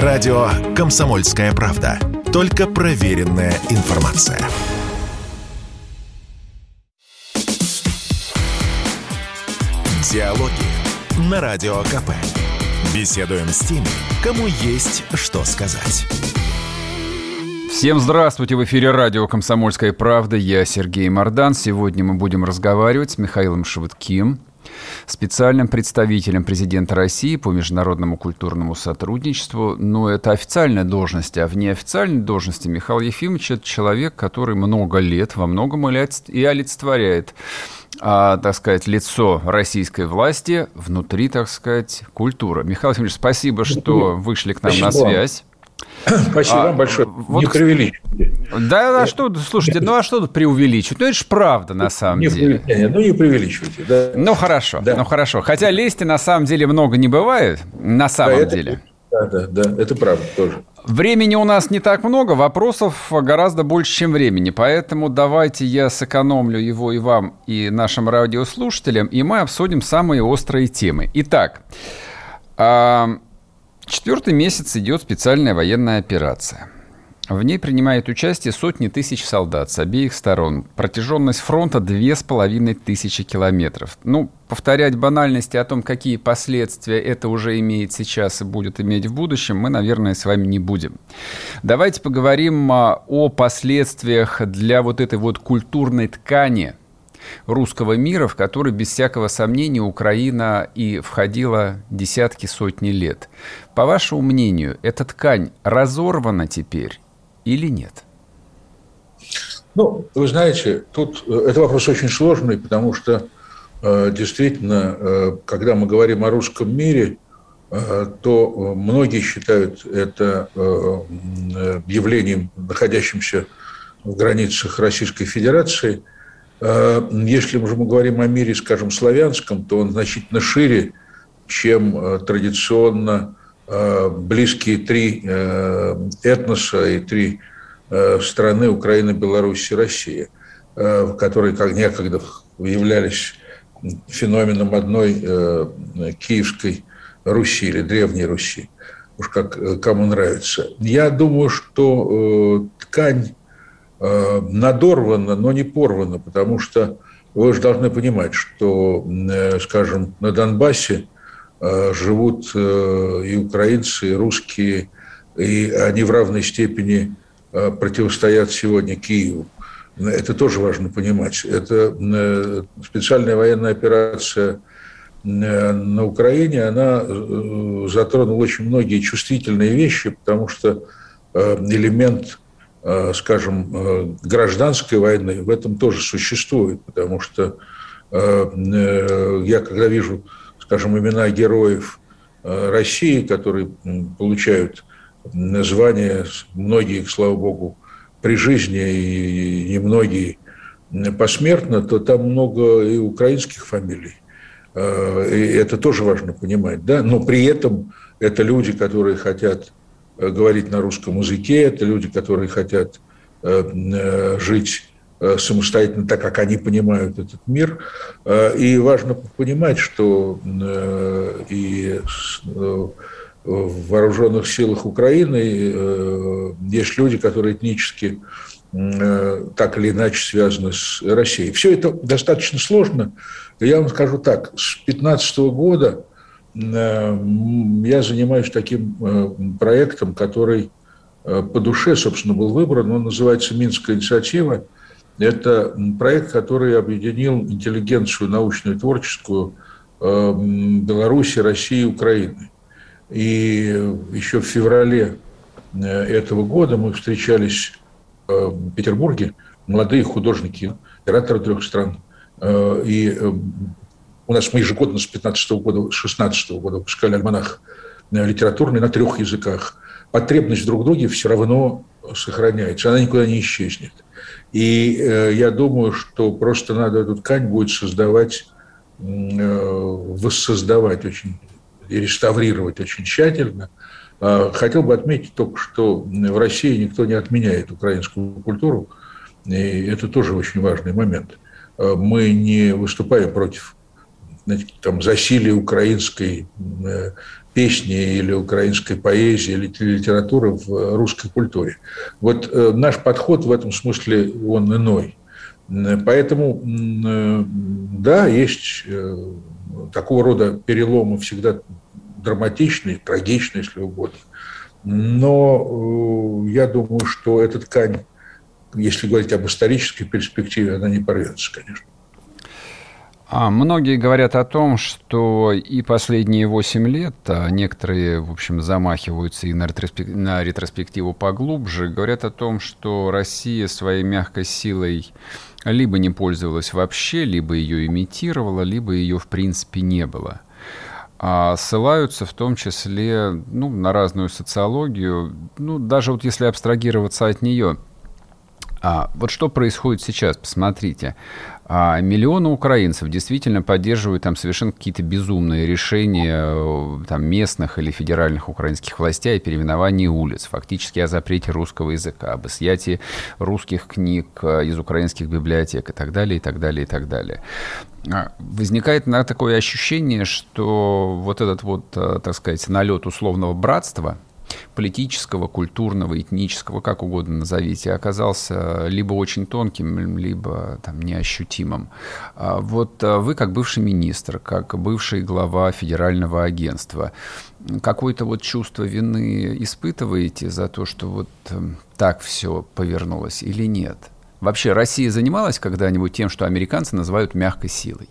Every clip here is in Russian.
Радио «Комсомольская правда». Только проверенная информация. Диалоги на Радио КП. Беседуем с теми, кому есть что сказать. Всем здравствуйте! В эфире радио «Комсомольская правда». Я Сергей Мордан. Сегодня мы будем разговаривать с Михаилом Шевытким, специальным представителем президента России по международному культурному сотрудничеству. Но это официальная должность, а в неофициальной должности Михаил Ефимович – это человек, который много лет во многом и олицетворяет а, так сказать, лицо российской власти внутри, так сказать, культуры. Михаил Ефимович, спасибо, что вышли к нам спасибо. на связь. Спасибо а, вам большое. Вот, не преувеличивайте. Да, а что, слушайте, ну а что тут преувеличивать? Ну это же правда на самом не, деле. Не, ну не преувеличивайте. Да. Ну хорошо, да. ну хорошо. Хотя лести на самом деле много не бывает, на самом да, деле. да, да, да, это правда тоже. Времени у нас не так много, вопросов гораздо больше, чем времени. Поэтому давайте я сэкономлю его и вам, и нашим радиослушателям, и мы обсудим самые острые темы. Итак, четвертый месяц идет специальная военная операция – в ней принимают участие сотни тысяч солдат с обеих сторон. Протяженность фронта две с половиной тысячи километров. Ну, повторять банальности о том, какие последствия это уже имеет сейчас и будет иметь в будущем, мы, наверное, с вами не будем. Давайте поговорим а, о последствиях для вот этой вот культурной ткани русского мира, в который, без всякого сомнения, Украина и входила десятки, сотни лет. По вашему мнению, эта ткань разорвана теперь или нет? Ну, вы знаете, тут э, это вопрос очень сложный, потому что э, действительно, э, когда мы говорим о русском мире, то многие считают это явлением, находящимся в границах Российской Федерации. Если мы говорим о мире, скажем, славянском, то он значительно шире, чем традиционно близкие три э, этноса и три э, страны Украина, Беларусь и Россия, которые как некогда являлись феноменом одной киевской Руси или Древней Руси, уж как кому нравится. Я думаю, что ткань надорвана, но не порвана, потому что вы же должны понимать, что, скажем, на Донбассе Э, живут э, и украинцы, и русские, и они в равной степени э, противостоят сегодня Киеву. Это тоже важно понимать. Это специальная военная операция на Украине, она затронула очень многие чувствительные вещи, потому что элемент, скажем, гражданской войны в этом тоже существует, потому что я когда вижу скажем, имена героев э, России, которые получают название, многие, слава богу, при жизни и немногие посмертно, то там много и украинских фамилий. Э, и это тоже важно понимать. Да? Но при этом это люди, которые хотят э, говорить на русском языке, это люди, которые хотят жить самостоятельно, так как они понимают этот мир. Э, и важно понимать, что э, и в вооруженных силах Украины есть люди, которые этнически так или иначе связаны с Россией. Все это достаточно сложно. Я вам скажу так, с 2015 года я занимаюсь таким проектом, который по душе, собственно, был выбран. Он называется «Минская инициатива». Это проект, который объединил интеллигенцию научную творческую э, Беларуси, России и Украины. И еще в феврале э, этого года мы встречались э, в Петербурге, молодые художники, операторы трех стран. И у нас мы ежегодно с 15 года, с 16 года выпускали альманах литературный на трех языках. Потребность друг в друге все равно сохраняется, она никуда не исчезнет. И э, я думаю, что просто надо эту ткань будет создавать, э, воссоздавать очень и реставрировать очень тщательно. Э, хотел бы отметить только, что в России никто не отменяет украинскую культуру, и это тоже очень важный момент. Э, мы не выступаем против значит, там, засилия украинской э, песни или украинской поэзии или литературы в русской культуре. Вот э, наш подход в этом смысле, он иной. Поэтому, э, да, есть э, такого рода переломы всегда драматичные, трагичные, если угодно. Но я думаю, что эта ткань, если говорить об исторической перспективе, она не порвется, конечно. А многие говорят о том, что и последние 8 лет, а некоторые, в общем, замахиваются и на, ретроспек... на ретроспективу поглубже, говорят о том, что Россия своей мягкой силой либо не пользовалась вообще, либо ее имитировала, либо ее, в принципе, не было. А ссылаются в том числе ну, на разную социологию, ну, даже вот если абстрагироваться от нее – а, вот что происходит сейчас, посмотрите. А, миллионы украинцев действительно поддерживают там совершенно какие-то безумные решения э, там, местных или федеральных украинских властей о переименовании улиц, фактически о запрете русского языка, об изъятии русских книг э, из украинских библиотек и так далее, и так далее, и так далее. А, возникает такое ощущение, что вот этот вот, э, так сказать, налет условного братства – политического, культурного, этнического, как угодно назовите, оказался либо очень тонким, либо там, неощутимым. А вот а, вы, как бывший министр, как бывший глава федерального агентства, какое-то вот чувство вины испытываете за то, что вот эм, так все повернулось или нет? Вообще Россия занималась когда-нибудь тем, что американцы называют мягкой силой?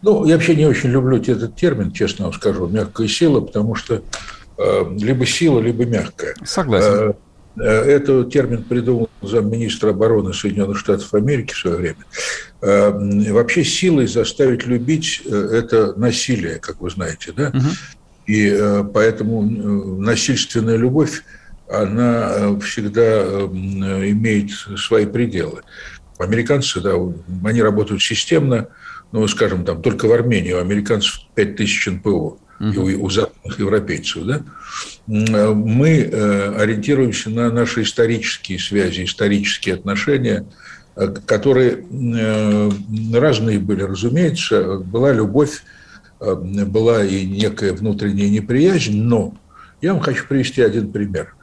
Ну, я вообще не очень люблю этот термин, честно вам скажу, мягкая сила, потому что Э, либо сила, либо мягкая. Согласен. Э, э, этот термин придумал замминистра обороны Соединенных Штатов Америки в свое время. Вообще силой заставить любить – это насилие, как вы знаете, да? Угу. И поэтому насильственная любовь, она всегда имеет свои пределы. Американцы, да, они работают системно, ну, скажем, там, только в Армении у американцев 5000 НПО. И у, у западных европейцев, да, мы э, ориентируемся на наши исторические связи, исторические отношения, э, которые э, разные были, разумеется, была любовь, была и некая внутренняя неприязнь, но я вам хочу привести один пример,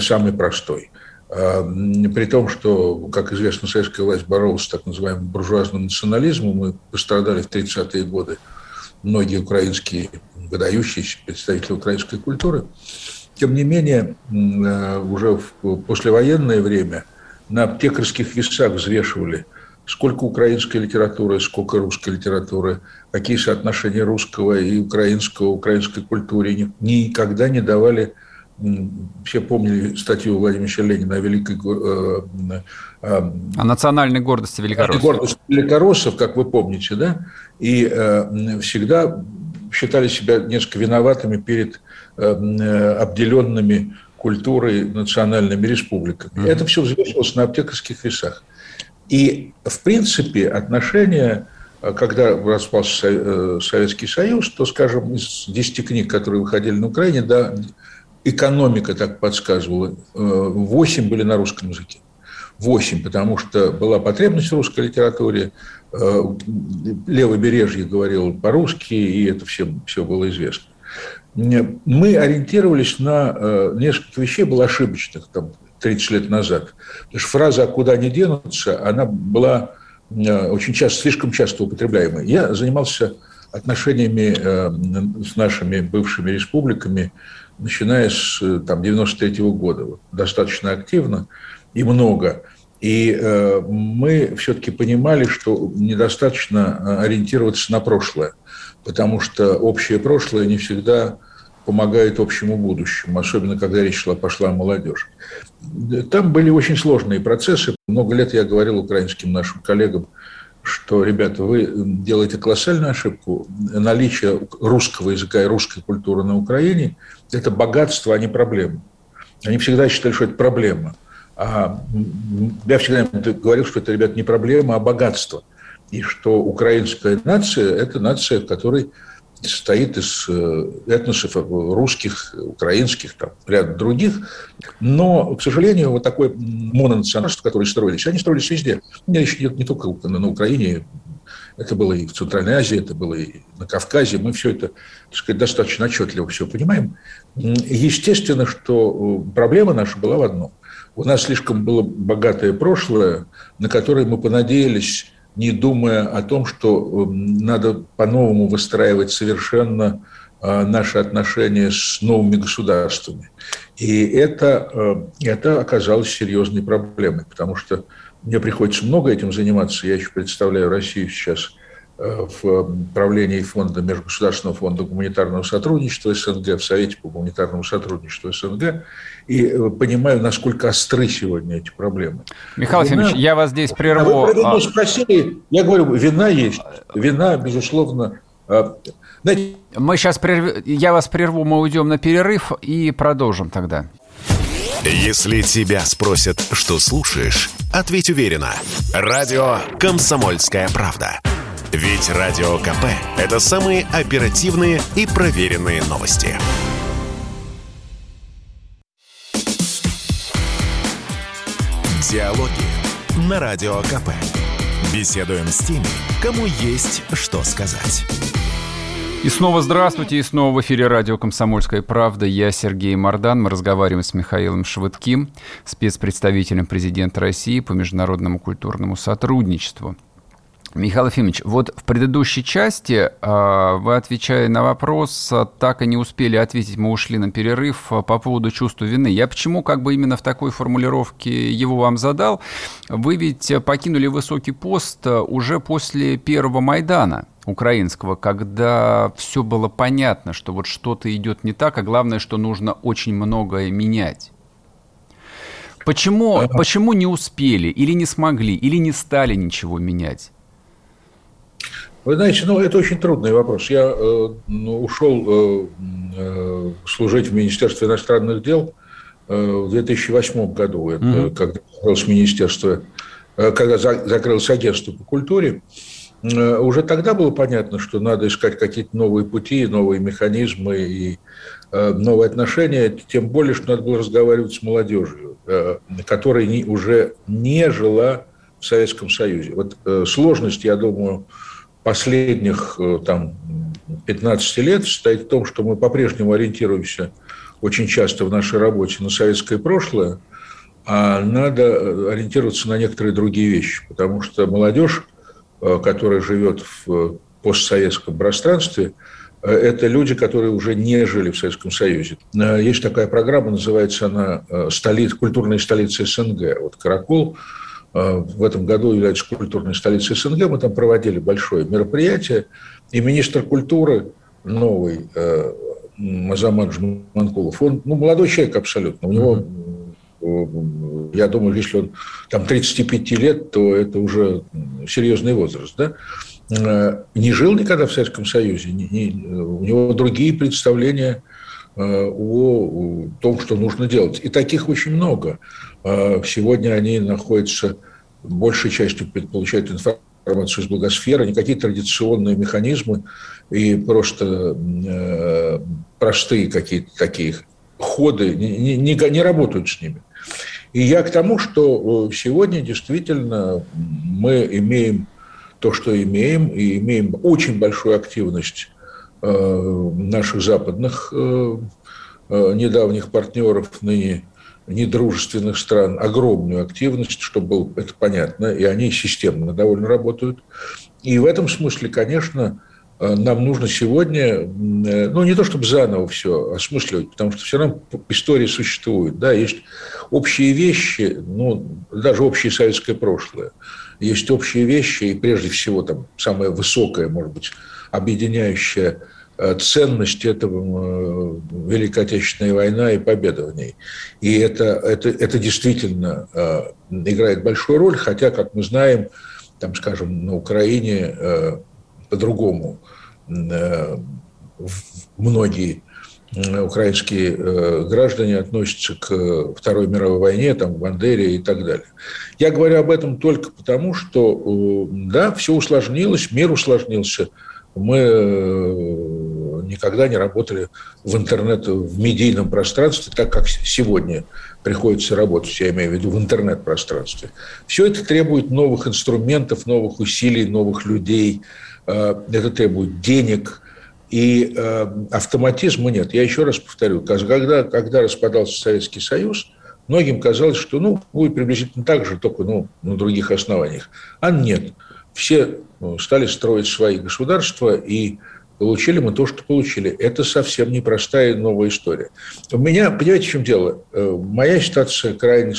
самый простой. При том, что, как известно, советская власть боролась с так называемым буржуазным национализмом, мы пострадали в 30-е годы многие украинские выдающиеся представители украинской культуры. Тем не менее, э, уже в послевоенное время на аптекарских весах взвешивали, сколько украинской литературы, сколько русской литературы, какие соотношения русского и украинского, украинской культуре. Никогда не давали все помнили статью Владимира Ленина о великой... Э, э, о национальной гордости великороссов. Гордости великороссов, как вы помните, да? И э, всегда считали себя несколько виноватыми перед обделенными культурой национальными республиками. Mm-hmm. Это все взвешивалось на аптекарских весах. И, в принципе, отношения когда распался Советский Союз, то, скажем, из 10 книг, которые выходили на Украине, да, экономика так подсказывала, 8 э, были на русском языке. 8, потому что была потребность в русской литературе, э, левобережье говорил по-русски, и это всем все было известно. Мы ориентировались на э, несколько вещей, было ошибочных там, 30 лет назад. Потому что фраза «а куда они денутся», она была очень часто, слишком часто употребляемой. Я занимался отношениями с нашими бывшими республиками начиная с там, 93 -го года, вот, достаточно активно и много. И э, мы все-таки понимали, что недостаточно э, ориентироваться на прошлое, потому что общее прошлое не всегда помогает общему будущему, особенно когда речь шла, пошла о молодежи. Там были очень сложные процессы. Много лет я говорил украинским нашим коллегам, что, ребята, вы делаете колоссальную ошибку. Наличие русского языка и русской культуры на Украине – это богатство, а не проблема. Они всегда считали, что это проблема. А я всегда говорил, что это, ребята, не проблема, а богатство. И что украинская нация – это нация, в которой состоит из э, этносов русских, украинских, там, ряд других. Но, к сожалению, вот такое мононациональство, которое строились, они строились везде. Еще не, не только на Украине, Это было и в Центральной Азии, это было и на Кавказе. Мы все это, так сказать, достаточно отчетливо все понимаем. Естественно, что э, проблема наша была в одном. У нас слишком было богатое прошлое, на которое мы понадеялись, не думая о том, что эм, надо по-новому выстраивать совершенно э, наши отношения с новыми государствами. И это, э, это оказалось серьезной проблемой, потому что мне приходится много этим заниматься. Я еще представляю Россию сейчас э, в правлении фонда, Межгосударственного фонда гуманитарного сотрудничества СНГ, в Совете по гуманитарному сотрудничеству СНГ, и э, понимаю, насколько остры сегодня эти проблемы. Михаил вина, Ефимович, я вас здесь прерву. Вы, вы а спросили, я говорю, вина есть. Вина, безусловно, а, знаете, мы сейчас прерв... я вас прерву, мы уйдем на перерыв и продолжим тогда. Если тебя спросят, что слушаешь, ответь уверенно. Радио «Комсомольская правда». Ведь Радио КП – это самые оперативные и проверенные новости. Диалоги на Радио КП. Беседуем с теми, кому есть что сказать. И снова здравствуйте, и снова в эфире радио «Комсомольская правда». Я Сергей Мордан. Мы разговариваем с Михаилом Швыдким, спецпредставителем президента России по международному культурному сотрудничеству. Михаил Ефимович, вот в предыдущей части, а, вы, отвечая на вопрос, а, так и не успели ответить, мы ушли на перерыв а, по поводу чувства вины. Я почему как бы именно в такой формулировке его вам задал? Вы ведь покинули высокий пост уже после первого Майдана украинского, когда все было понятно, что вот что-то идет не так, а главное, что нужно очень многое менять. Почему, почему не успели, или не смогли, или не стали ничего менять? Вы знаете, ну, это очень трудный вопрос. Я э, ну, ушел э, э, служить в Министерстве иностранных дел э, в 2008 году, это, mm-hmm. когда закрылось министерство, э, когда за, закрылось агентство по культуре. Э, уже тогда было понятно, что надо искать какие-то новые пути, новые механизмы и э, новые отношения, тем более, что надо было разговаривать с молодежью, э, которая не, уже не жила в Советском Союзе. Вот сложность, я думаю, последних там, 15 лет состоит в том, что мы по-прежнему ориентируемся очень часто в нашей работе на советское прошлое, а надо ориентироваться на некоторые другие вещи, потому что молодежь Э, которая живет в э, постсоветском пространстве, э, это люди, которые уже не жили в Советском Союзе. Есть такая программа, называется она столиц, «Культурная столица СНГ». Вот «Каракол» в этом году является культурной столицей СНГ. Мы там проводили большое мероприятие, и министр культуры новый, Мазамат Жманкулов, он ну, молодой человек абсолютно, у него я думаю, если он там 35 лет, то это уже серьезный возраст, да? Э, не жил никогда в Советском Союзе, не, не, у него другие представления э, о, том, что нужно делать. И таких очень много. Э, сегодня они находятся, большей частью получают информацию из благосферы, никакие традиционные механизмы и просто простые какие-то такие ходы не, не, не работают с ними. И я к тому, что э, сегодня действительно мы имеем то, что имеем, и имеем очень большую активность э, наших западных э, недавних партнеров, ныне недружественных стран, огромную активность, чтобы было это понятно, и они системно довольно работают. И в этом смысле, конечно, Э, нам нужно сегодня, э, ну, не то чтобы заново все осмысливать, потому что все равно история существует, да, есть общие вещи, ну, даже общее советское прошлое, есть общие вещи, и прежде всего там самая высокая, может быть, объединяющая э, ценность этого Великой Отечественной война и победа в ней. И это, это, это действительно играет большую роль, хотя, как мы знаем, там, скажем, на Украине по-другому Э, многие украинские э, граждане относятся к Второй мировой войне, там, к Бандере и так далее. Я говорю об этом только потому, что, э, да, все усложнилось, мир усложнился. Мы никогда не работали в интернет, в медийном пространстве, так как сегодня приходится работать, я имею в виду в интернет-пространстве. Все это требует новых инструментов, новых усилий, новых людей. Это требует денег, и автоматизма нет. Я еще раз повторю, когда, когда распадался Советский Союз, многим казалось, что ну, будет приблизительно так же, только ну, на других основаниях. А нет. Все ну, стали строить свои государства, и получили мы то, что получили. Это совсем непростая новая история. У меня, понимаете, в чем дело? Э, моя ситуация крайне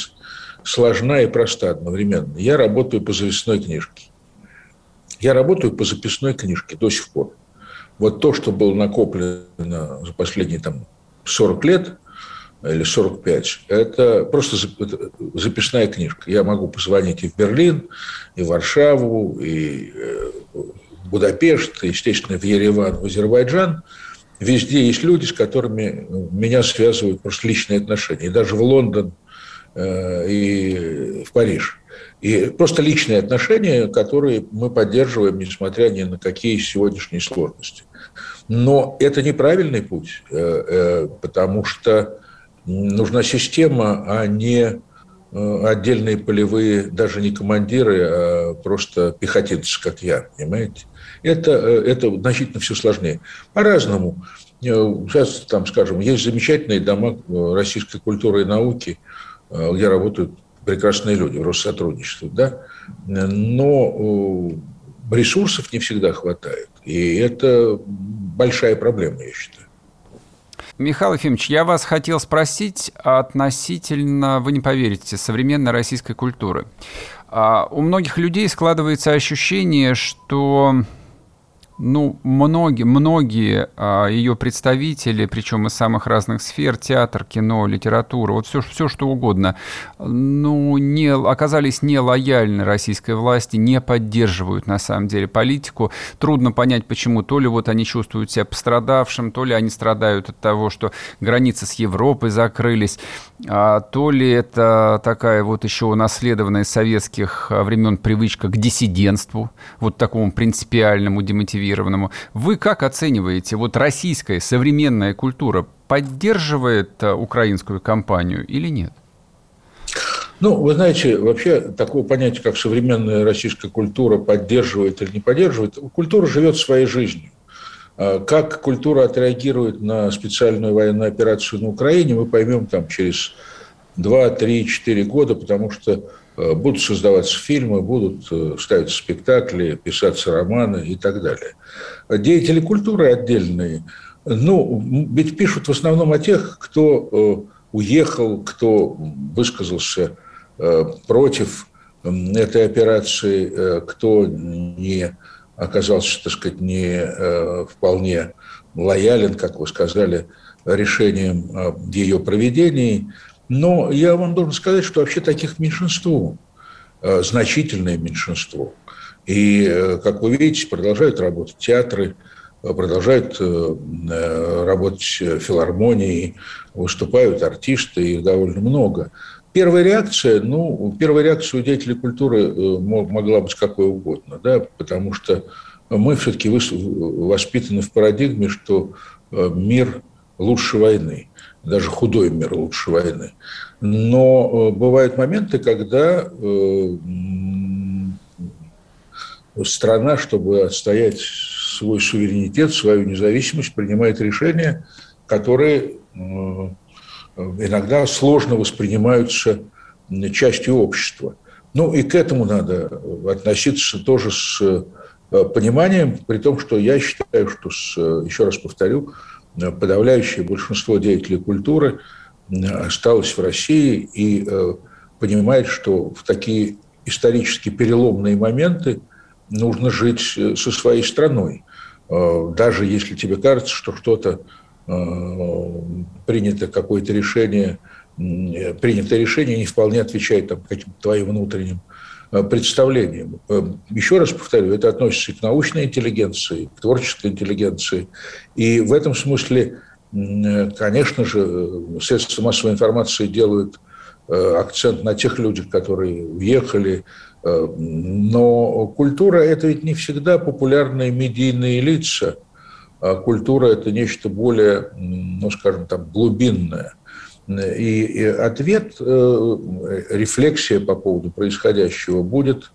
сложна и проста одновременно. Я работаю по записной книжке. Я работаю по записной книжке до сих пор. Вот то, что было накоплено за последние там, 40 лет, или 45, это просто записная книжка. Я могу позвонить и в Берлин, и в Варшаву, и э, в Будапешт, и, естественно, в Ереван, в Азербайджан. Везде есть люди, с которыми меня связывают просто личные отношения. И даже в Лондон, э, и в Париж. И просто личные отношения, которые мы поддерживаем, несмотря ни на какие сегодняшние сложности. Но это неправильный путь, э, потому что нужна система, а не э, отдельные полевые, даже не командиры, а просто пехотинцы, как я, понимаете? Это, э, это значительно все сложнее. По-разному. Э, сейчас, там, скажем, есть замечательные дома российской культуры и науки, где работают прекрасные люди в Россотрудничестве, да? но ресурсов не всегда хватает. И это большая проблема, я считаю. Михаил Ефимович, я вас хотел спросить относительно, вы не поверите, современной российской культуры. А, у многих людей складывается ощущение, что ну, многие, многие а, ее представители, причем из самых разных сфер, театр, кино, литература, вот все, все что угодно, ну, не, оказались не лояльны российской власти, не поддерживают на самом деле политику. Трудно понять, почему. То ли вот они чувствуют себя пострадавшим, то ли они страдают от того, что границы с Европой закрылись, а, то ли это такая вот еще унаследованная советских времен привычка к диссидентству, вот такому принципиальному, демотивированному мотивированному. Вы как оцениваете, вот российская современная культура поддерживает э, украинскую кампанию или нет? Ну, вы знаете, вообще такого понятия, как современная российская культура поддерживает или не поддерживает, культура живет своей жизнью. А как культура отреагирует на специальную военную операцию на Украине, мы поймем там через 2, 3, 4 года, потому что будут создаваться фильмы, будут э, ставиться спектакли, писаться романы и так далее. Деятели культуры отдельные, ну, ведь пишут в основном о тех, кто э, уехал, кто высказался против этой операции, кто не оказался, так сказать, не вполне лоялен, как вы сказали, решением ее проведения. Но я вам должен сказать, что вообще таких меньшинство, э, значительное меньшинство. И, э, как вы видите, продолжают работать театры, э, продолжают работать филармонии, выступают артисты, их довольно много. Первая реакция, ну, первая реакция у деятелей культуры могла быть какой угодно, да, потому что мы все-таки воспитаны в парадигме, что мир лучше войны даже худой мир лучше войны. Но э, бывают моменты, когда э, страна, чтобы отстоять свой суверенитет, свою независимость, принимает решения, которые э, иногда сложно воспринимаются частью общества. Ну и к этому надо относиться тоже с пониманием, при том, что я считаю, что, с, еще раз повторю, подавляющее большинство деятелей культуры осталось в России и э, понимает, что в такие исторически переломные моменты нужно жить э, со своей страной. Э, даже если тебе кажется, что что-то принято какое-то решение, принятое решение не вполне отвечает там, каким-то твоим внутренним представлением. Еще раз повторю, это относится и к научной интеллигенции, к творческой интеллигенции. И в этом смысле, конечно же, средства массовой информации делают э, акцент на тех людях, которые уехали. Э, но культура – это ведь не всегда популярные медийные лица. а культура – это нечто более, ну, скажем так, глубинное. И, ответ, э, рефлексия по поводу происходящего будет,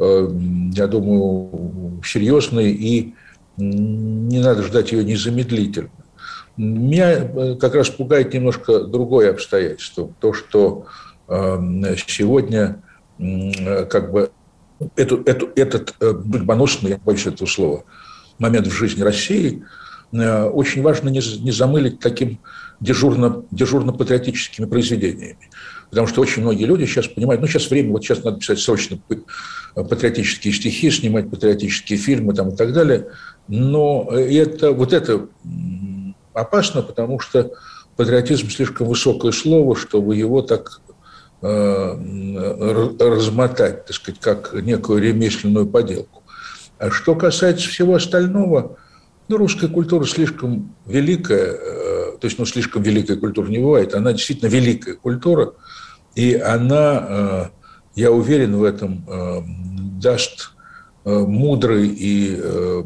э, я думаю, серьезной и не надо ждать ее незамедлительно. Меня э, как раз пугает немножко другое обстоятельство. То, что сегодня как бы эту, эту, этот судьбоносный, я боюсь этого слова, момент в жизни России очень важно не замылить таким дежурно, дежурно-патриотическими произведениями. Потому что очень многие люди сейчас понимают, ну, сейчас время, вот сейчас надо писать срочно патриотические стихи, снимать патриотические фильмы там, и так далее. Но это, вот это опасно, потому что патриотизм слишком высокое слово, чтобы его так э, размотать, так сказать, как некую ремесленную поделку. А что касается всего остального, ну, русская культура слишком великая, э, то есть, ну, слишком великая культура не бывает, она действительно великая культура, и она, э, я уверен в этом, э, даст мудрый и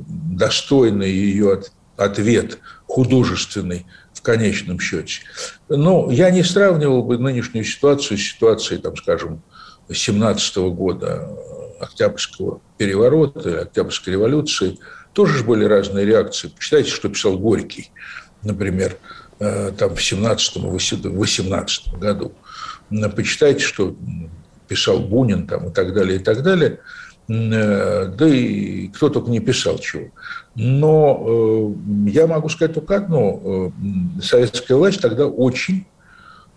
достойный ее ответ, художественный в конечном счете. Но я не сравнивал бы нынешнюю ситуацию с ситуацией, там, скажем, 17 года Октябрьского переворота, Октябрьской революции – тоже же были разные реакции. Почитайте, что писал Горький, например, э, там в 17-18 году. Почитайте, что писал Бунин там, и так далее, и так далее. Э, да и кто только не писал чего. Но э, я могу сказать только одно. Советская власть тогда очень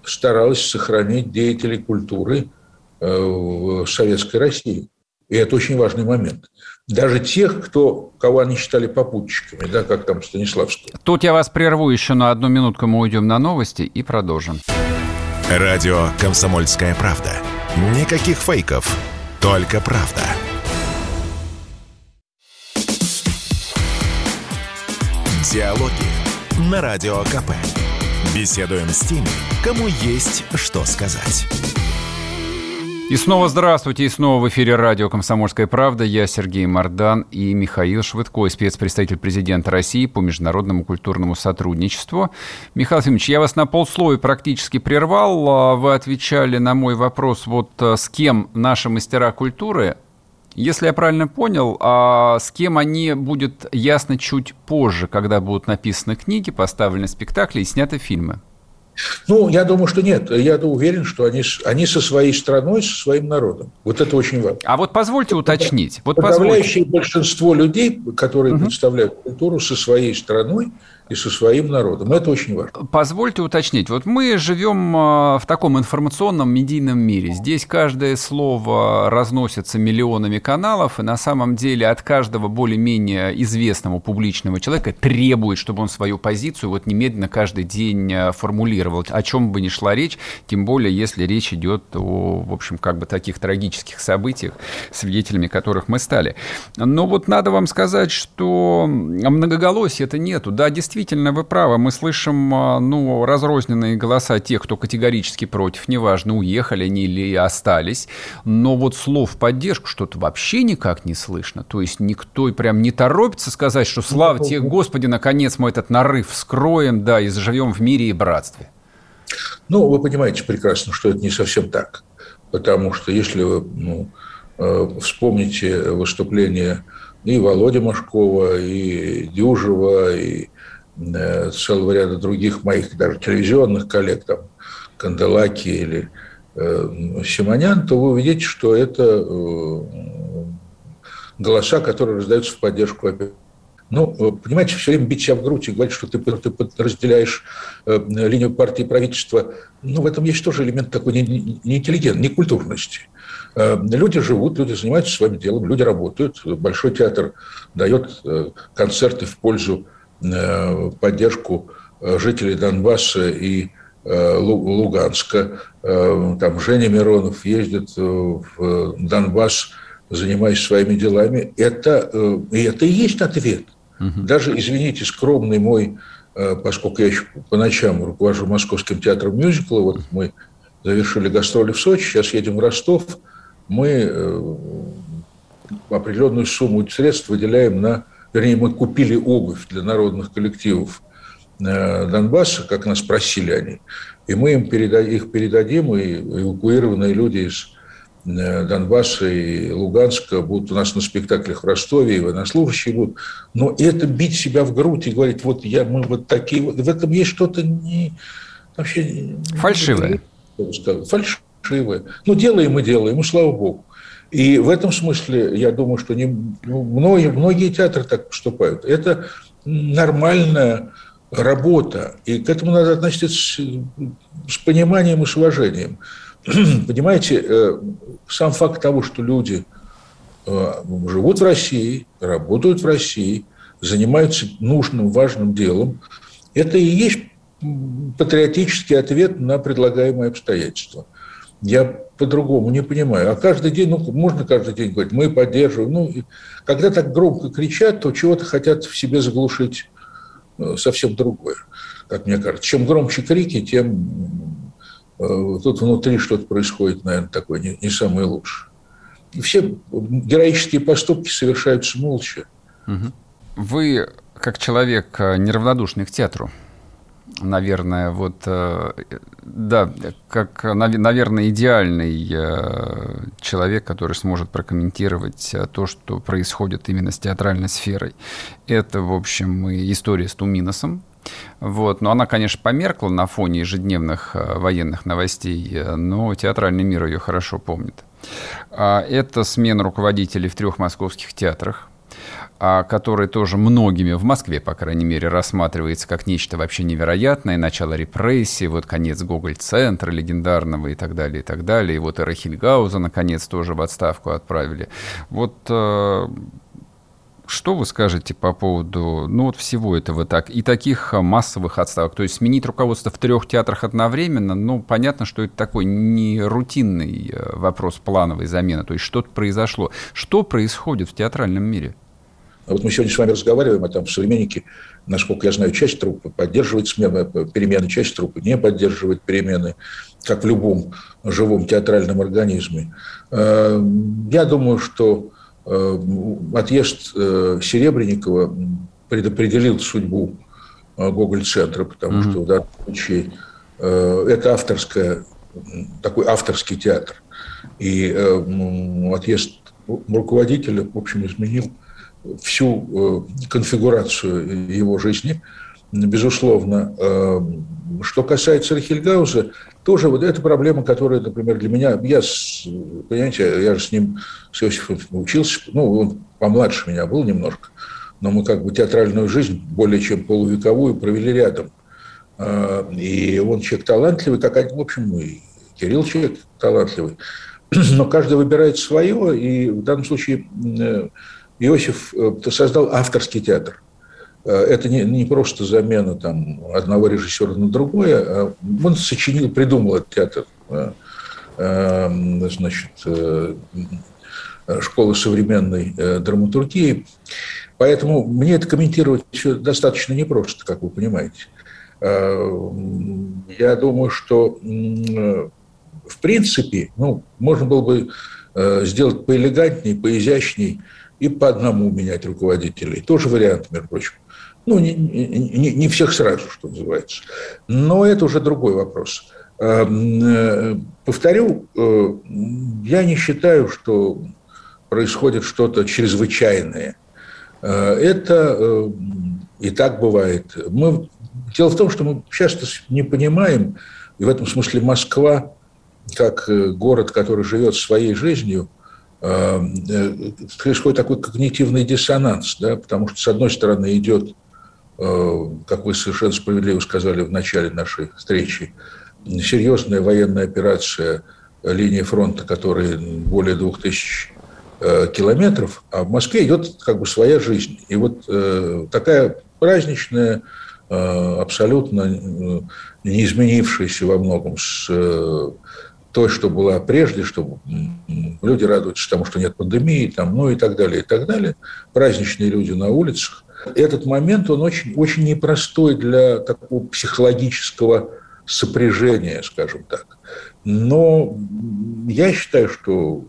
старалась сохранить деятелей культуры в Советской России. И это очень важный момент. Даже тех, кто, кого они считали попутчиками, да, как там Станиславский. Тут я вас прерву еще на одну минутку, мы уйдем на новости и продолжим. Радио «Комсомольская правда». Никаких фейков, только правда. Диалоги на Радио КП. Беседуем с теми, кому есть что сказать. И снова здравствуйте, и снова в эфире радио «Комсомольская правда». Я Сергей Мордан и Михаил Швыдко, спецпредставитель президента России по международному культурному сотрудничеству. Михаил Ефимович, я вас на полслоя практически прервал. А вы отвечали на мой вопрос, вот э, с кем наши мастера культуры если я правильно понял, а с кем они будут ясно чуть позже, когда будут написаны книги, поставлены спектакли и сняты фильмы. Ну, я думаю, что нет. Я уверен, что они, они со своей страной, со своим народом. Вот это очень важно. А вот позвольте уточнить. Вот Подавляющее позвольте. большинство людей, которые угу. представляют культуру, со своей страной и со своим народом. Это очень важно. Позвольте уточнить. Вот мы живем а, в таком информационном медийном мире. Здесь каждое слово разносится миллионами каналов, и на самом деле от каждого более-менее известного публичного человека требует, чтобы он свою позицию вот немедленно каждый день а, формулировал, о чем бы ни шла речь, тем более если речь идет о, в общем, как бы таких трагических событиях, свидетелями которых мы стали. Но вот надо вам сказать, что многоголосия это нету. Да, действительно, действительно, вы правы. Мы слышим а, ну, разрозненные голоса тех, кто категорически против. Неважно, уехали они или остались. Но вот слов поддержку что-то вообще никак не слышно. То есть никто и прям не торопится сказать, что слава тебе, Господи, наконец мы этот нарыв вскроем, да, и заживем в мире и братстве. Ну, вы понимаете прекрасно, что это не совсем так. Потому что если вы ну, э, вспомните выступление и Володи Машкова, и Дюжева, и целого ряда других моих даже телевизионных коллег, там, Канделаки или э, Симонян, то вы увидите, что это э, голоса, которые раздаются в поддержку ну, понимаете, все время бить себя в грудь и говорить, что ты, ты разделяешь э, линию партии и правительства, ну, в этом есть тоже элемент такой неинтеллигентной, не некультурности. Э, люди живут, люди занимаются своим делом, люди работают. Большой театр дает э, концерты в пользу Э, поддержку э, жителей Донбасса и э, Луганска. Там Женя Миронов ездит в Донбасс, занимаясь своими делами. Это, и это и есть ответ. Угу. Даже, извините, скромный мой, поскольку я еще по ночам руковожу Московским театром мюзикла, вот мы завершили гастроли в Сочи, сейчас едем в Ростов, мы определенную сумму средств выделяем на вернее, мы купили обувь для народных коллективов Донбасса, как нас просили они, и мы им переда их передадим, и эвакуированные люди из Донбасса и Луганска будут у нас на спектаклях в Ростове, и военнослужащие будут. Но это бить себя в грудь и говорить, вот я, мы вот такие, вот, в этом есть что-то не... Вообще... Фальшивое. Фальшивое. Ну, делаем мы делаем, и слава богу. И в этом смысле, я думаю, что не, ну, многие, многие театры так поступают. Это нормальная работа, и к этому надо относиться с, с пониманием и с уважением. Понимаете, э, сам факт того, что люди э, живут в России, работают в России, занимаются нужным, важным делом, это и есть патриотический ответ на предлагаемые обстоятельства. Я по-другому не понимаю. А каждый день, ну, можно каждый день говорить, мы поддерживаем. Ну, когда так громко кричат, то чего-то хотят в себе заглушить э, совсем другое, как мне кажется. Чем громче крики, тем Э, тут внутри что-то происходит, наверное, такое не, не самое лучшее. Все героические поступки совершаются молча. Вы, как человек э, неравнодушный к театру, наверное, вот, э, да, как, наверное, идеальный человек, который сможет прокомментировать то, что происходит именно с театральной сферой. Это, в общем, история с Туминосом, вот. Но она, конечно, померкла на фоне ежедневных э, военных новостей, э, но театральный мир ее хорошо помнит. А, это смена руководителей в трех московских театрах, который тоже многими в Москве, по крайней мере, рассматривается как нечто вообще невероятное, начало репрессий, вот конец Гоголь-центра легендарного и так далее, и так далее. И вот Эра Хильгауза, наконец, тоже в отставку отправили. Вот э, что вы скажете по поводу ну, вот всего этого так и таких а, массовых отставок? То есть сменить руководство в трех театрах одновременно, ну, понятно, что это такой не рутинный э, вопрос плановой замены, то есть что-то произошло. Что происходит в театральном мире? А вот мы сегодня с вами разговариваем, а там современники, насколько я знаю, часть труппы поддерживает смены, э, перемены, часть труппы не поддерживает перемены, как в любом живом театральном организме. Э, я думаю, что Э, отъезд Серебренникова предопределил судьбу Гоголь-центра, потому mm-hmm. что в данном случае это авторская, такой авторский театр. И отъезд руководителя, в общем, изменил всю конфигурацию его жизни, безусловно. Что касается Рахильгауза, тоже вот эта проблема, которая, например, для меня, я, понимаете, я же с ним, с Иосифом учился, ну, он помладше меня был немножко, но мы как бы театральную жизнь более чем полувековую провели рядом. А, и он человек талантливый, как, в общем, и Кирилл человек талантливый. Но каждый выбирает свое, и в данном случае э, Иосиф э, создал авторский театр. Э, это не, не просто замена там, одного режиссера на другое. А он сочинил, придумал этот театр. Э, значит, э, школы современной драматургии. Поэтому мне это комментировать все достаточно непросто, как вы понимаете. Я думаю, что в принципе, ну, можно было бы сделать поэлегантней, поизящней и по одному менять руководителей. Тоже вариант, между прочим. Ну, не, не, не всех сразу, что называется. Но это уже другой вопрос. Эм, э, повторю, э, я не считаю, что происходит что-то чрезвычайное. Э, это и так бывает. Мы... Дело в том, что мы часто не понимаем, и в этом смысле Москва, как город, который живет своей жизнью, происходит такой когнитивный диссонанс, да, потому что, с одной стороны, идет Э, как вы совершенно справедливо сказали в начале нашей встречи, серьезная военная операция линии фронта, которая более двух тысяч э, километров, а в Москве идет как бы своя жизнь. И вот э, такая праздничная, абсолютно не изменившаяся во многом с той, что была прежде, что люди радуются тому, что нет пандемии, там, ну и так далее, и так далее. Праздничные люди на улицах этот момент, он очень, очень непростой для такого психологического сопряжения, скажем так. Но я считаю, что,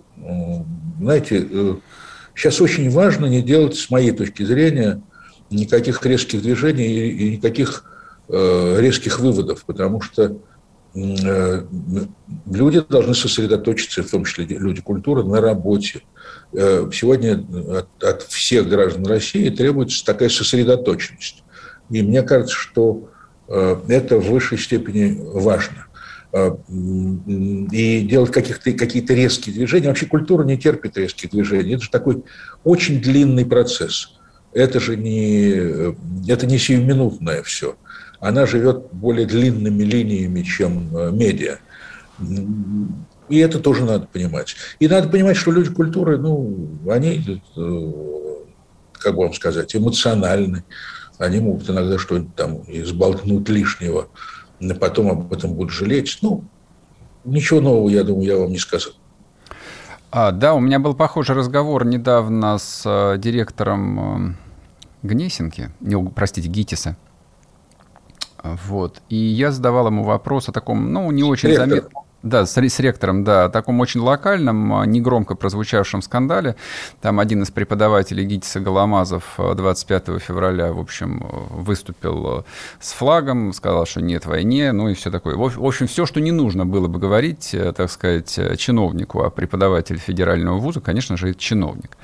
знаете, э, сейчас очень важно не делать, с моей точки зрения, никаких резких движений и никаких э, резких выводов, потому что э, люди должны сосредоточиться, в том числе люди культуры, на работе. Э, сегодня от, от всех граждан России требуется такая сосредоточенность. И мне кажется, что это в высшей степени важно. И делать каких-то, какие-то резкие движения. Вообще культура не терпит резких движений. Это же такой очень длинный процесс это же не, это не сиюминутное все. Она живет более длинными линиями, чем э, медиа. И это тоже надо понимать. И надо понимать, что люди культуры, ну, они, э, как вам сказать, эмоциональны. Они могут иногда что-нибудь там изболтнуть лишнего, но потом об этом будут жалеть. Ну, ничего нового, я думаю, я вам не сказал. А, да, у меня был похожий разговор недавно с э, директором Гнесинки, не, простите, Гитиса. Вот. И я задавал ему вопрос о таком, ну, не очень заметном... Да, с, с ректором, да, о таком очень локальном, а, негромко прозвучавшем скандале. Там один из преподавателей ГИТИСа Голомазов 25 а, февраля, в общем, выступил а, с флагом, сказал, что нет войне, ну и все такое. В общем, все, что не нужно было бы говорить, э, так сказать, чиновнику, а преподаватель федерального вуза, конечно же, чиновник.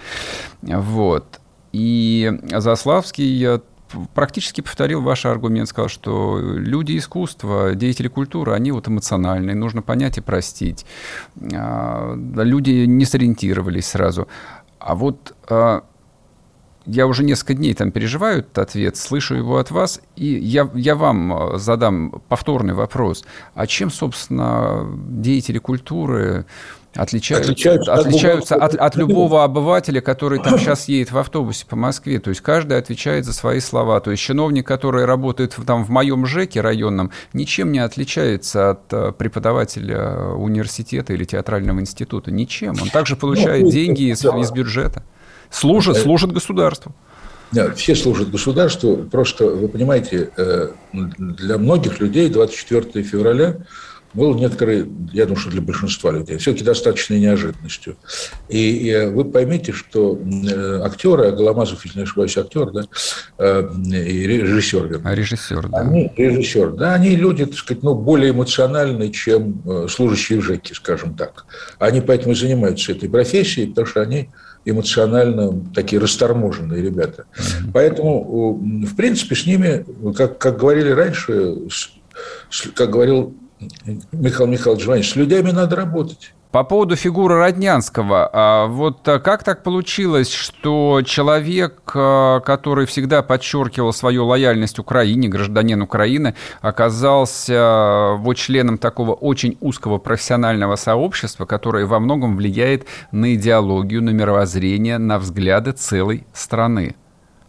Вот. И Заславский практически повторил ваш аргумент, сказал, что люди искусства, деятели культуры, они вот эмоциональные, нужно понять и простить. А, люди не сориентировались сразу. А вот а, я уже несколько дней там переживаю этот ответ, слышу его от вас, и я, я вам задам повторный вопрос. А чем, собственно, деятели культуры Отличаются, отличаются, отличаются от, от любого обывателя, который там сейчас едет в автобусе по Москве. То есть каждый отвечает за свои слова. То есть чиновник, который работает там в моем ЖЭКе районном, ничем не отличается от э, преподавателя университета или театрального института. Ничем. Он также получает ну, деньги из, из бюджета. Служит, служит государству. Да, все служат государству. Просто, вы понимаете, э, для многих людей 24 февраля был некоторый, я думаю, что для большинства людей, все-таки достаточной неожиданностью. И, и вы поймите, что э, актеры, а Голомазов, если не ошибаюсь, актер, да, э, и режиссер, верно? А режиссер, да. Они, режиссер, да, они люди, так сказать, ну, более эмоциональные, чем э, служащие в ЖЭКе, скажем так. Они поэтому и занимаются этой профессией, потому что они эмоционально такие расторможенные ребята. Поэтому, в принципе, с ними, как, как говорили раньше, как говорил Михаил Михайлович Иванович, с людьми надо работать. По поводу фигуры Роднянского, а вот а, как так получилось, что человек, а, который всегда подчеркивал свою лояльность Украине, гражданин Украины, оказался вот членом такого очень узкого профессионального сообщества, которое во многом влияет на идеологию, на мировоззрение, на взгляды целой страны?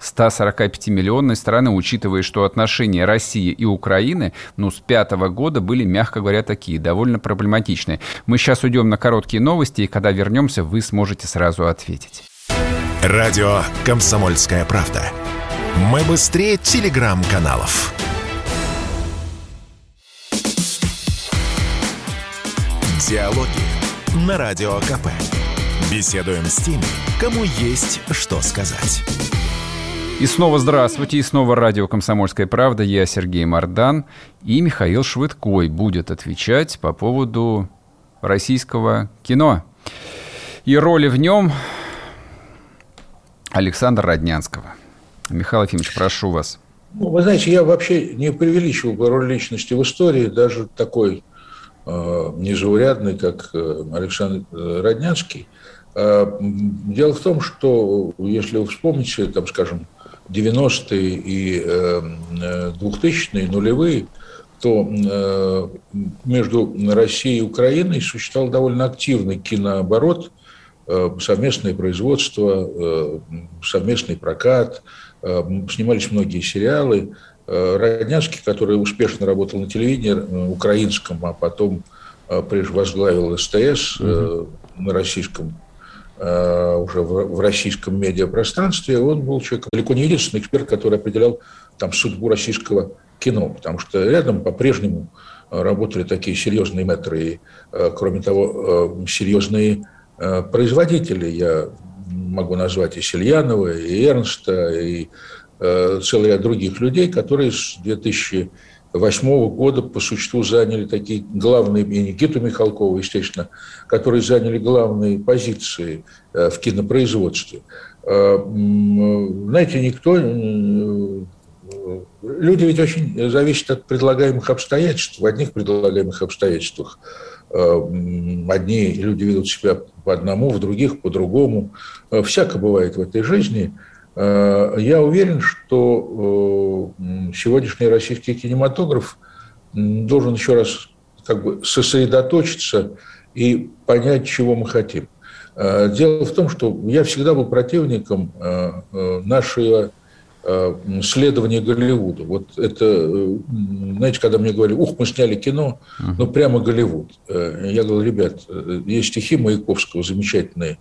145-миллионной страны, учитывая, что отношения России и Украины ну, с пятого года были, мягко говоря, такие, довольно проблематичные. Мы сейчас уйдем на короткие новости, и когда вернемся, вы сможете сразу ответить. Радио «Комсомольская правда». Мы быстрее телеграм-каналов. Диалоги на Радио КП. Беседуем с теми, кому есть что сказать. И снова здравствуйте, и снова радио «Комсомольская правда». Я Сергей Мордан, и Михаил Швыдкой будет отвечать по поводу российского кино. И роли в нем Александра Роднянского. Михаил Ефимович, прошу вас. Ну, вы знаете, я вообще не преувеличивал бы роль личности в истории, даже такой э, незаурядный, как э, Александр э, Роднянский. Э, дело в том, что если вы вспомните, там, скажем, 90-е и 2000-е, эм, нулевые, то э, между Россией и Украиной существовал довольно активный кинооборот, э, совместное производство, э, совместный прокат, снимались многие сериалы. Роднянский, который успешно работал на телевидении украинском, а потом прежде возглавил СТС на российском Э, уже в, в российском медиапространстве, он был человеком далеко не единственный эксперт, который определял там судьбу российского кино, потому что рядом по-прежнему э, работали такие серьезные метры и, э, кроме того, серьезные производители. Я могу назвать и Сильянова, и Эрнста, и целый ряд других людей, которые с 2008 года по существу заняли такие главные, и Никиту Михалкова, естественно, которые заняли главные позиции в кинопроизводстве. Знаете, никто люди ведь очень зависят от предлагаемых обстоятельств. В одних предлагаемых обстоятельствах э, одни люди ведут себя по одному, в других по другому. Э, всяко бывает в этой жизни. Э, я уверен, что сегодняшний российский кинематограф должен еще раз как бы сосредоточиться и понять, чего мы хотим. Дело в том, что я всегда был противником нашего Э, следование Голливуду. Вот это, э, знаете, когда мне говорили, ух, мы сняли кино, ну прямо Голливуд. Э, я говорю, ребят, есть стихи Маяковского замечательные,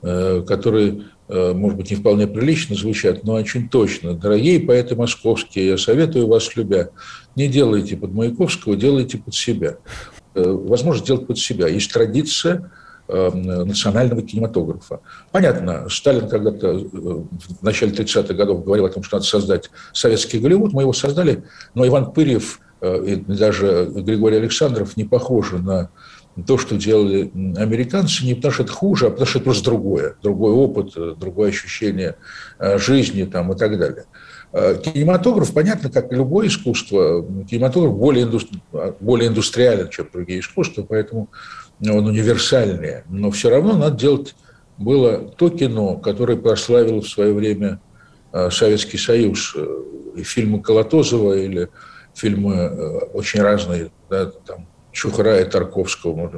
которые, может быть, не вполне прилично звучат, но очень точно. Дорогие поэты московские, я советую вас, любя, не делайте под Маяковского, делайте под себя. Возможно, делать под себя. Есть традиция Эм, национального кинематографа. Понятно, Сталин когда-то э, в начале 30-х годов говорил о том, что надо создать советский Голливуд, мы его создали, но Иван Пырьев э, и даже Григорий Александров не похожи на то, что делали американцы, не потому что это хуже, а потому что это просто другое. Другой опыт, другое ощущение э, жизни там, и так далее. Кинематограф, понятно, как любое искусство, кинематограф более, индустри... более индустриален, чем другие искусства, поэтому он универсальнее, но все равно надо делать было то кино, которое прославило в свое время э, Советский Союз. Э, и фильмы Колотозова или фильмы э, очень разные, да, там, Чухара и Тарковского,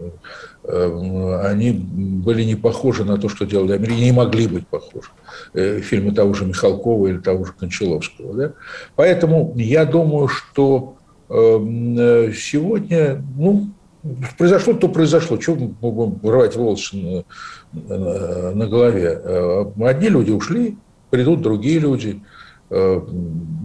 они были не похожи на то, что делали Америка, не могли быть похожи. Фильмы того же Михалкова или того же Кончаловского. Да? Поэтому я думаю, что сегодня, ну, произошло, то произошло. Чего мы будем рвать волосы на, на, голове? Э, одни люди ушли, придут другие люди. Э,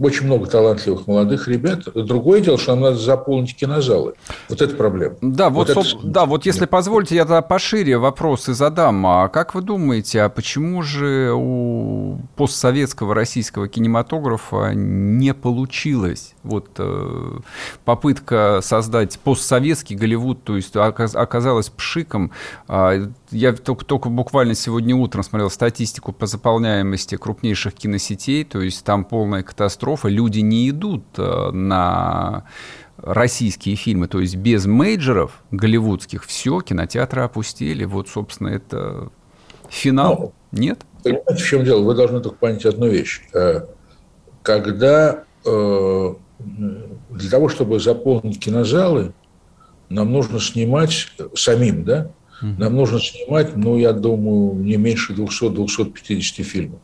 очень много талантливых молодых ребят. Другое дело, что нам надо заполнить кинозалы. Вот это проблема. Да, вот, вот, это... да, вот если позволите, я тогда пошире вопросы задам. А как вы думаете, а почему же у постсоветского российского кинематографа не получилось вот э, попытка создать постсоветский Голливуд, то есть оказалась пшиком? А, я только, только буквально сегодня утром смотрел статистику по заполняемости крупнейших киносетей, то есть там полная катастрофа, люди не идут э, на российские фильмы, то есть без мейджеров голливудских, все, кинотеатры опустили. Вот, собственно, это финал. Ну, Нет? Понимаете, в чем дело? Вы должны только понять одну вещь. Э, когда э, для того, чтобы заполнить кинозалы, нам нужно снимать самим, да? Нам нужно снимать, ну, я думаю, не меньше 200-250 фильмов.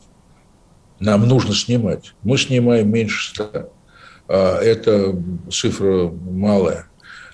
Нам нужно снимать. Мы снимаем меньше 100. А, это цифра малая.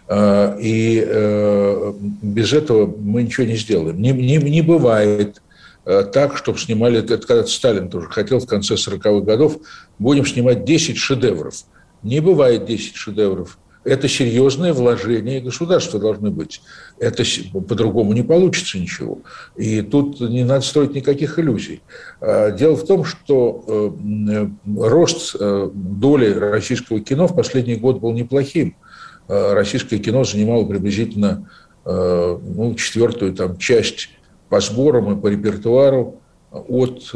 А, и э, без этого мы ничего не сделаем. Не, не, не бывает э, так, чтобы снимали, это когда Сталин тоже хотел в конце 40-х годов, будем снимать 10 шедевров. Не бывает 10 шедевров это серьезное вложение государства должны быть. Это по-другому не получится ничего. И тут не надо строить никаких иллюзий. А, дело в том, что э, рост э, доли российского кино в последний год был неплохим. А, российское кино занимало приблизительно э, ну, четвертую там, часть по сборам и по репертуару от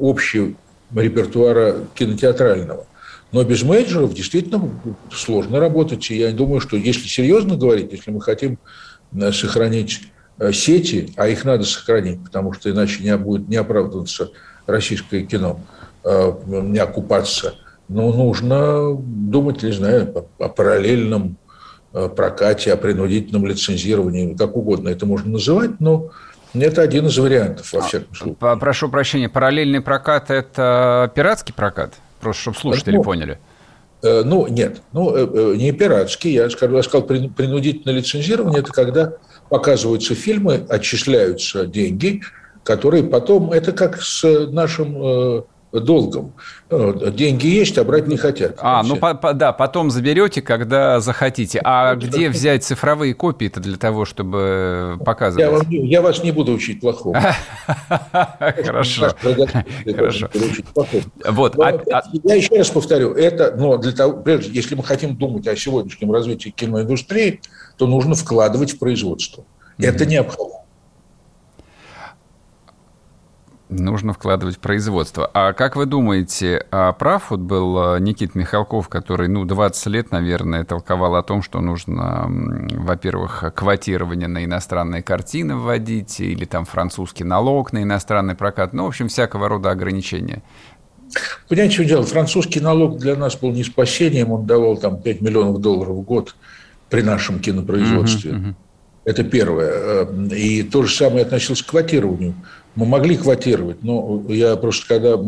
общего репертуара кинотеатрального. Но без менеджеров действительно сложно работать. И я думаю, что если серьезно говорить, если мы хотим э, сохранить э, сети, а их надо сохранить, потому что иначе не будет не оправдываться российское кино, э, не окупаться, но нужно думать, не знаю, о параллельном прокате, о принудительном лицензировании, как угодно это можно называть, но это один из вариантов, во а, всяком случае. Прошу прощения, параллельный прокат – это пиратский прокат? Просто чтобы слушатели ну, поняли. Э, ну, нет, ну, э, э, не пиратский, я, скажу, я сказал, принудительное лицензирование – это когда показываются фильмы, отчисляются деньги, которые потом, это как с нашим долгом. Э, деньги есть, а брать не хотят. А, ну по, по, да, потом заберете, когда захотите. А где взять цифровые копии-то для того, чтобы показывать? Я, вам, я вас не буду учить плохому. Хорошо. Хорошо. Вот. А, а я еще раз повторю, это, но для того, прежде, если мы хотим думать о сегодняшнем развитии киноиндустрии, то нужно вкладывать в производство. Это необходимо. Нужно вкладывать в производство. А как вы думаете, а прав вот был а, Никит Михалков, который, ну, 20 лет, наверное, толковал о том, что нужно, во-первых, квотирование на иностранные картины вводить, или там французский налог на иностранный прокат, ну, в общем, всякого рода ограничения. Понимаете, что дело? Французский налог для нас был не спасением, он давал там 5 миллионов долларов в год при нашем кинопроизводстве. Uh-huh, uh-huh. Это первое. Э, и то же самое относилось к квотированию. Мы могли квотировать, но я просто, когда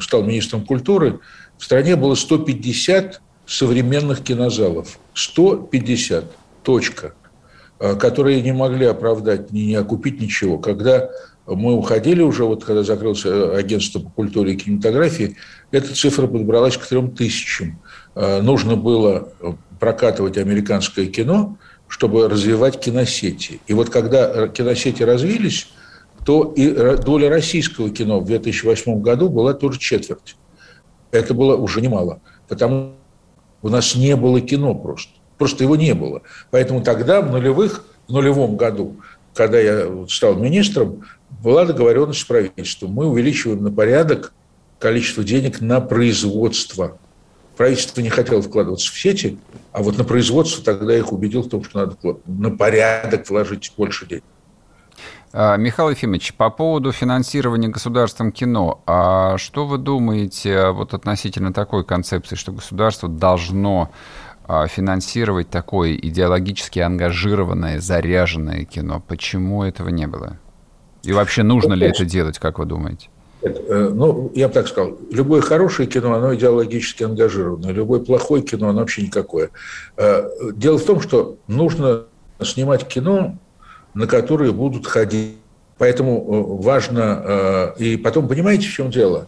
стал министром культуры, в стране было 150 современных кинозалов. 150. Точка. Э, которые не могли оправдать, не, не окупить ничего. Когда мы уходили уже, вот когда закрылось э, агентство по культуре и кинематографии, эта цифра подбралась к трем тысячам. Нужно было прокатывать американское кино – чтобы развивать киносети. И вот когда киносети развились, то и доля российского кино в 2008 году была тоже четверть. Это было уже немало, потому у нас не было кино просто. Просто его не было. Поэтому тогда, в нулевых, в нулевом году, когда я стал министром, была договоренность с правительством. Мы увеличиваем на порядок количество денег на производство правительство не хотело вкладываться в сети, а вот на производство тогда их убедил в том, что надо на порядок вложить больше денег. А, Михаил Ефимович, по поводу финансирования государством кино, а что вы думаете вот относительно такой концепции, что государство должно а, финансировать такое идеологически ангажированное, заряженное кино? Почему этого не было? И вообще нужно ли это делать, как вы думаете? Э, ну, я бы так сказал, любое хорошее кино, оно идеологически ангажировано, любое плохое кино, оно вообще никакое. Э, дело в том, что нужно снимать кино, на которые будут ходить. Поэтому э, важно... И потом, понимаете, в чем дело?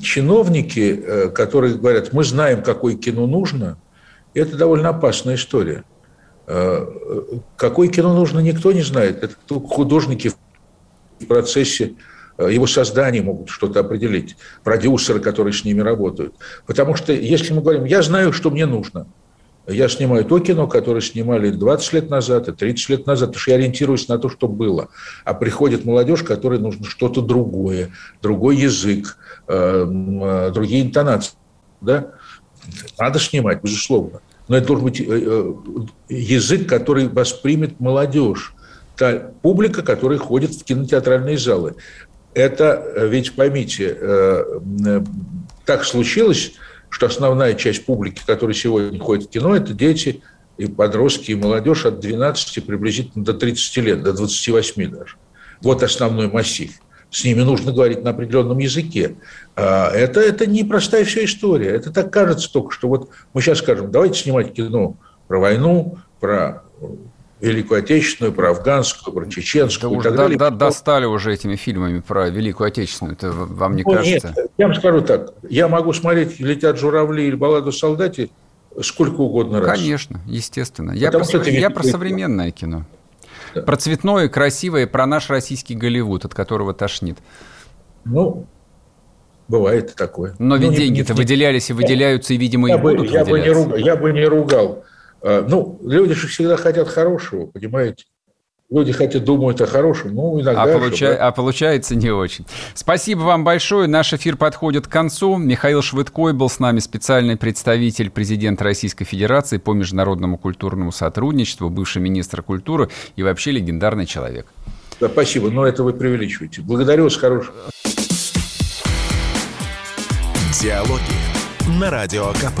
Чиновники, которые говорят, мы знаем, какое кино нужно, это довольно опасная история. Какое кино нужно, никто не знает. Это художники в процессе Э, его создание могут что-то определить, продюсеры, которые с ними работают. Потому что если мы говорим, я знаю, что мне нужно, я снимаю то кино, которое снимали 20 лет назад и 30 лет назад, потому что я ориентируюсь на то, что было. А приходит молодежь, которой нужно что-то другое, другой язык, э, э, другие интонации. Да? Надо снимать, безусловно. Но это должен быть язык, который воспримет молодежь та публика, которая ходит в кинотеатральные залы это э, ведь поймите, э, э, так случилось, что основная часть публики, которая сегодня ходит в кино, это дети и подростки, и молодежь от 12 приблизительно до 30 лет, до 28 даже. Вот основной массив. С ними нужно говорить на определенном языке. А это, это непростая вся история. Это так кажется только, что вот мы сейчас скажем, давайте снимать кино про войну, про Великую Отечественную, про афганскую, про чеченскую да так далее. Да, достали уже этими фильмами про Великую Отечественную, это вам не ну, кажется? Нет, я вам скажу так, я могу смотреть «Летят журавли» или «Балладу солдате» сколько угодно раз. Конечно, естественно. Я про, я про современное кино. Да. Про цветное, красивое, про наш российский Голливуд, от которого тошнит. Ну, бывает такое. Но ведь ну, деньги-то выделялись и выделяются, и, видимо, я и бы, будут я Бы не ругал, я бы не ругал ну, люди же всегда хотят хорошего, понимаете? Люди хотят думать о хорошем, ну, иногда... А, получа... а получается не очень. Спасибо вам большое. Наш эфир подходит к концу. Михаил Швыдкой был с нами специальный представитель президента Российской Федерации по международному культурному сотрудничеству, бывший министр культуры и вообще легендарный человек. Да, спасибо, но это вы преувеличиваете. Благодарю вас, хорошего. Диалоги на Радио КП.